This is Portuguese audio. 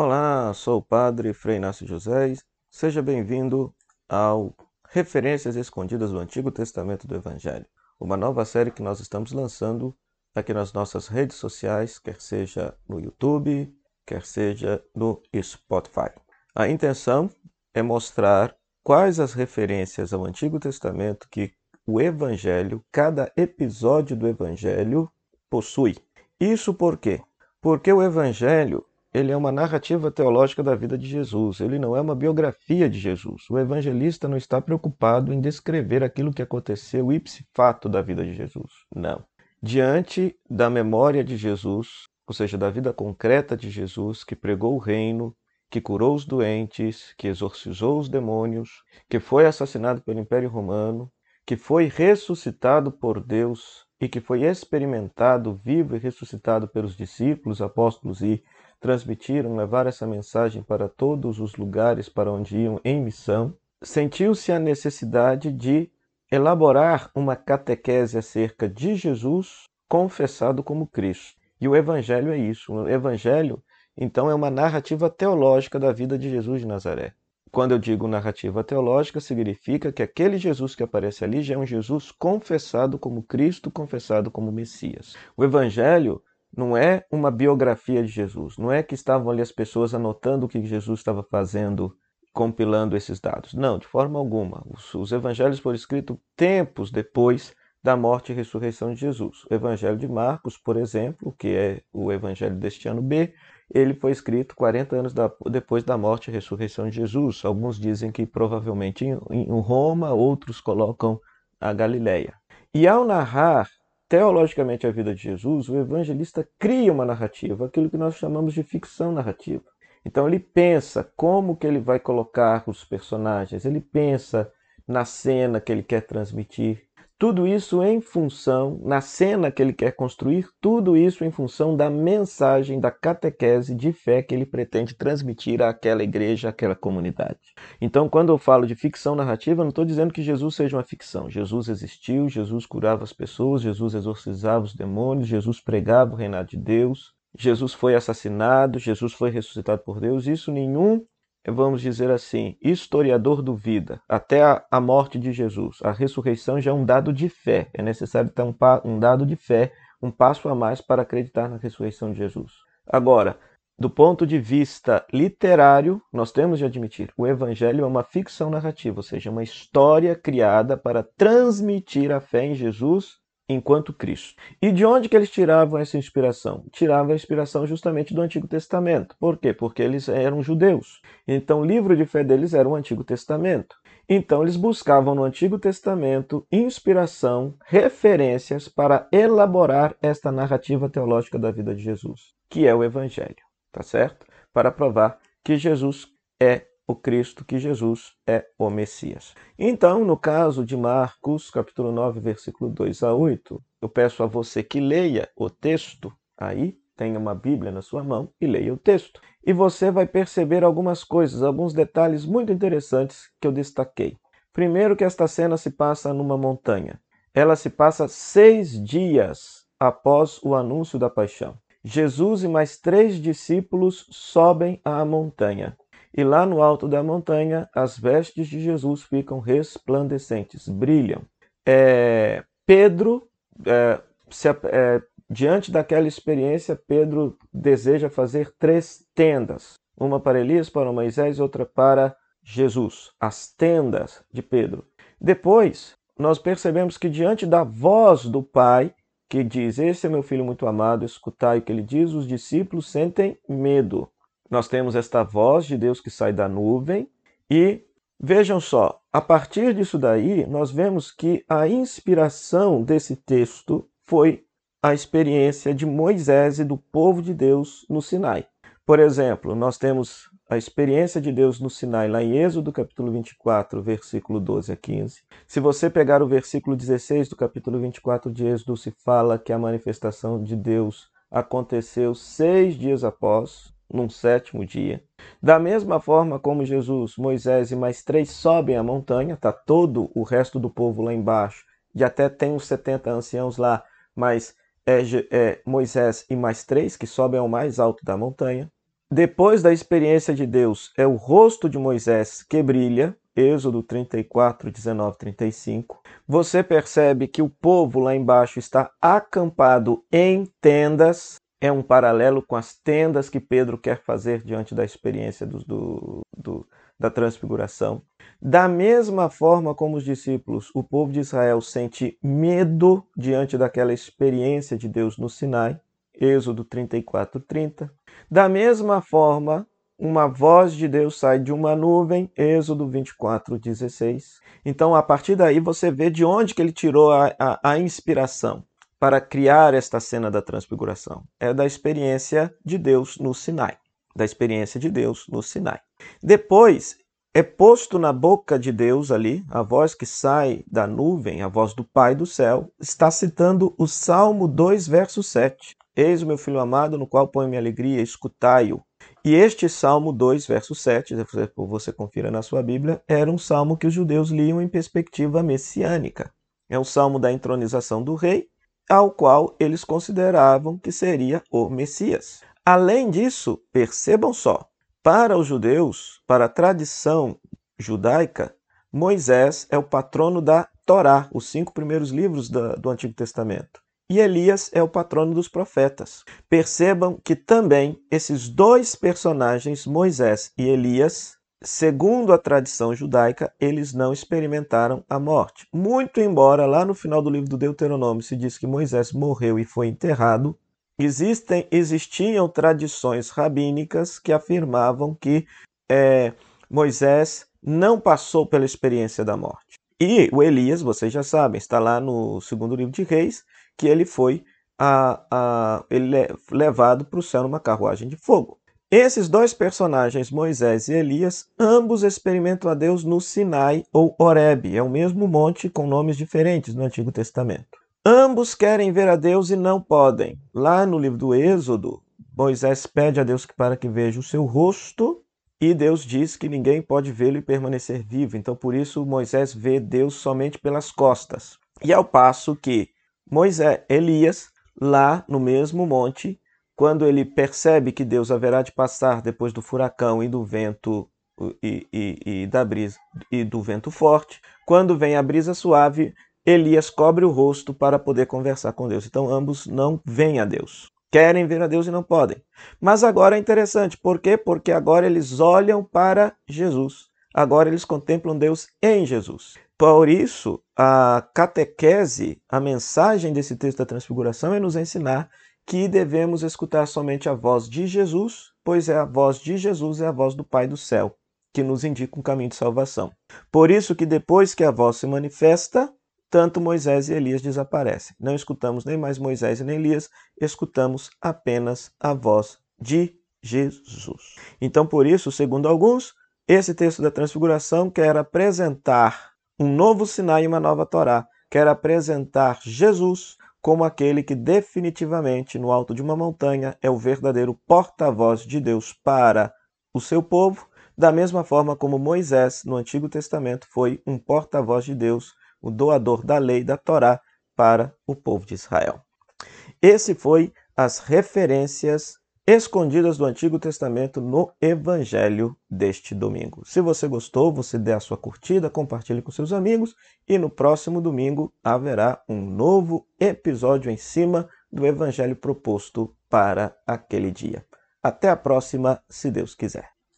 Olá, sou o Padre Frei Inácio José. Seja bem-vindo ao Referências Escondidas do Antigo Testamento do Evangelho, uma nova série que nós estamos lançando aqui nas nossas redes sociais, quer seja no YouTube, quer seja no Spotify. A intenção é mostrar quais as referências ao Antigo Testamento que o Evangelho, cada episódio do Evangelho possui. Isso por quê? Porque o Evangelho ele é uma narrativa teológica da vida de Jesus, ele não é uma biografia de Jesus. O evangelista não está preocupado em descrever aquilo que aconteceu ipse fato da vida de Jesus. Não. Diante da memória de Jesus, ou seja, da vida concreta de Jesus, que pregou o reino, que curou os doentes, que exorcizou os demônios, que foi assassinado pelo Império Romano, que foi ressuscitado por Deus e que foi experimentado vivo e ressuscitado pelos discípulos, apóstolos e transmitiram, levaram essa mensagem para todos os lugares para onde iam em missão, sentiu-se a necessidade de elaborar uma catequese acerca de Jesus confessado como Cristo. E o Evangelho é isso. O Evangelho, então, é uma narrativa teológica da vida de Jesus de Nazaré. Quando eu digo narrativa teológica, significa que aquele Jesus que aparece ali já é um Jesus confessado como Cristo, confessado como Messias. O Evangelho não é uma biografia de Jesus, não é que estavam ali as pessoas anotando o que Jesus estava fazendo, compilando esses dados. Não, de forma alguma. Os, os evangelhos foram escritos tempos depois da morte e ressurreição de Jesus. O evangelho de Marcos, por exemplo, que é o evangelho deste ano B, ele foi escrito 40 anos da, depois da morte e ressurreição de Jesus. Alguns dizem que provavelmente em, em Roma, outros colocam a Galileia. E ao narrar teologicamente a vida de Jesus, o evangelista cria uma narrativa, aquilo que nós chamamos de ficção narrativa. Então ele pensa como que ele vai colocar os personagens, ele pensa na cena que ele quer transmitir, tudo isso em função, na cena que ele quer construir, tudo isso em função da mensagem, da catequese de fé que ele pretende transmitir àquela igreja, àquela comunidade. Então, quando eu falo de ficção narrativa, não estou dizendo que Jesus seja uma ficção. Jesus existiu, Jesus curava as pessoas, Jesus exorcizava os demônios, Jesus pregava o reinado de Deus, Jesus foi assassinado, Jesus foi ressuscitado por Deus. Isso nenhum vamos dizer assim, historiador duvida, até a, a, morte de Jesus. A ressurreição já é um dado de fé. É necessário ter um, um dado de fé, um passo a mais para acreditar na ressurreição de Jesus. Agora, do ponto de vista literário, nós temos de admitir, o Evangelho é uma ficção narrativa, ou seja, uma história criada para transmitir a fé em Jesus enquanto Cristo. E de onde que eles tiravam essa inspiração? Tiravam a inspiração justamente do Antigo Testamento. Por quê? Porque eles eram judeus. Então o livro de fé deles era o Antigo Testamento. Então eles buscavam no Antigo Testamento inspiração, referências para elaborar esta narrativa teológica da vida de Jesus, que é o Evangelho, tá certo? Para provar que Jesus é o Cristo, que Jesus é o Messias. Então, no caso de Marcos, capítulo 9, versículo 2 a 8, eu peço a você que leia o texto aí, tenha uma Bíblia na sua mão e leia o texto. E você vai perceber algumas coisas, alguns detalhes muito interessantes que eu destaquei. Primeiro, que esta cena se passa numa montanha. Ela se passa seis dias após o anúncio da paixão. Jesus e mais três discípulos sobem à montanha. E lá no alto da montanha, as vestes de Jesus ficam resplandecentes, brilham. É, Pedro, é, se, é, diante daquela experiência, Pedro deseja fazer três tendas: uma para Elias, para Moisés outra para Jesus. As tendas de Pedro. Depois, nós percebemos que diante da voz do Pai, que diz: Esse é meu filho muito amado, escutai o que ele diz, os discípulos sentem medo nós temos esta voz de Deus que sai da nuvem e vejam só, a partir disso daí, nós vemos que a inspiração desse texto foi a experiência de Moisés e do povo de Deus no Sinai. Por exemplo, nós temos a experiência de Deus no Sinai, lá em Êxodo capítulo 24, versículo 12 a 15. Se você pegar o versículo 16 do capítulo 24 de Êxodo, se fala que a manifestação de Deus aconteceu seis dias após num sétimo dia. Da mesma forma como Jesus, Moisés e mais três sobem a montanha, está todo o resto do povo lá embaixo, e até tem os 70 anciãos lá, mas é, é Moisés e mais três que sobem ao mais alto da montanha. depois da experiência de Deus, é o rosto de Moisés que brilha, Êxodo 34, 19, 35. Você percebe que o povo lá embaixo está acampado em tendas, é um paralelo com as tendas que Pedro quer fazer diante da experiência do, do, do, da transfiguração. Da mesma forma como os discípulos, o povo de Israel sente medo diante daquela experiência de Deus no Sinai, Êxodo 34, 30. Da mesma forma, uma voz de Deus sai de uma nuvem, Êxodo 24, 16. Então, a partir daí, você vê de onde que ele tirou a, a, a inspiração para criar esta cena da transfiguração. É da experiência de Deus no Sinai. Da experiência de Deus no Sinai. Depois, é posto na boca de Deus ali, a voz que sai da nuvem, a voz do Pai do céu, está citando o Salmo 2, verso 7. Eis o meu filho amado, no qual ponho minha alegria, escutai-o. E este Salmo 2, verso 7, você confira na sua Bíblia, era um salmo que os judeus liam em perspectiva messiânica. É um salmo da entronização do rei, ao qual eles consideravam que seria o Messias. Além disso, percebam só, para os judeus, para a tradição judaica, Moisés é o patrono da Torá, os cinco primeiros livros do Antigo Testamento e Elias é o patrono dos profetas. Percebam que também esses dois personagens, Moisés e Elias, segundo a tradição judaica, eles não experimentaram a morte. Muito embora lá no final do livro do Deuteronômio se diz que Moisés morreu e foi enterrado, existem existiam tradições rabínicas que afirmavam que é, Moisés não passou pela experiência da morte. E o Elias, vocês já sabem, está lá no segundo livro de Reis, que ele foi a, a, ele é levado para o céu numa carruagem de fogo. Esses dois personagens, Moisés e Elias, ambos experimentam a Deus no Sinai ou Horeb, é o mesmo monte com nomes diferentes no Antigo Testamento. Ambos querem ver a Deus e não podem. Lá no livro do Êxodo, Moisés pede a Deus para que veja o seu rosto e Deus diz que ninguém pode vê-lo e permanecer vivo. Então, por isso, Moisés vê Deus somente pelas costas. E ao passo que Moisés, Elias, lá no mesmo monte, quando ele percebe que Deus haverá de passar depois do furacão e do vento e, e, e, da brisa e do vento forte, quando vem a brisa suave, Elias cobre o rosto para poder conversar com Deus. Então ambos não veem a Deus. Querem ver a Deus e não podem. Mas agora é interessante, por quê? Porque agora eles olham para Jesus. Agora eles contemplam Deus em Jesus. Por isso, a catequese, a mensagem desse texto da transfiguração é nos ensinar que devemos escutar somente a voz de Jesus, pois é a voz de Jesus, é a voz do Pai do céu, que nos indica um caminho de salvação. Por isso que depois que a voz se manifesta, tanto Moisés e Elias desaparecem. Não escutamos nem mais Moisés e nem Elias, escutamos apenas a voz de Jesus. Então, por isso, segundo alguns, esse texto da transfiguração quer apresentar um novo Sinai e uma nova Torá. Quer apresentar Jesus como aquele que definitivamente no alto de uma montanha é o verdadeiro porta-voz de Deus para o seu povo, da mesma forma como Moisés no Antigo Testamento foi um porta-voz de Deus, o doador da lei da Torá para o povo de Israel. Esse foi as referências escondidas do Antigo Testamento no Evangelho deste domingo. Se você gostou, você dê a sua curtida, compartilhe com seus amigos e no próximo domingo haverá um novo episódio em cima do Evangelho proposto para aquele dia. Até a próxima, se Deus quiser.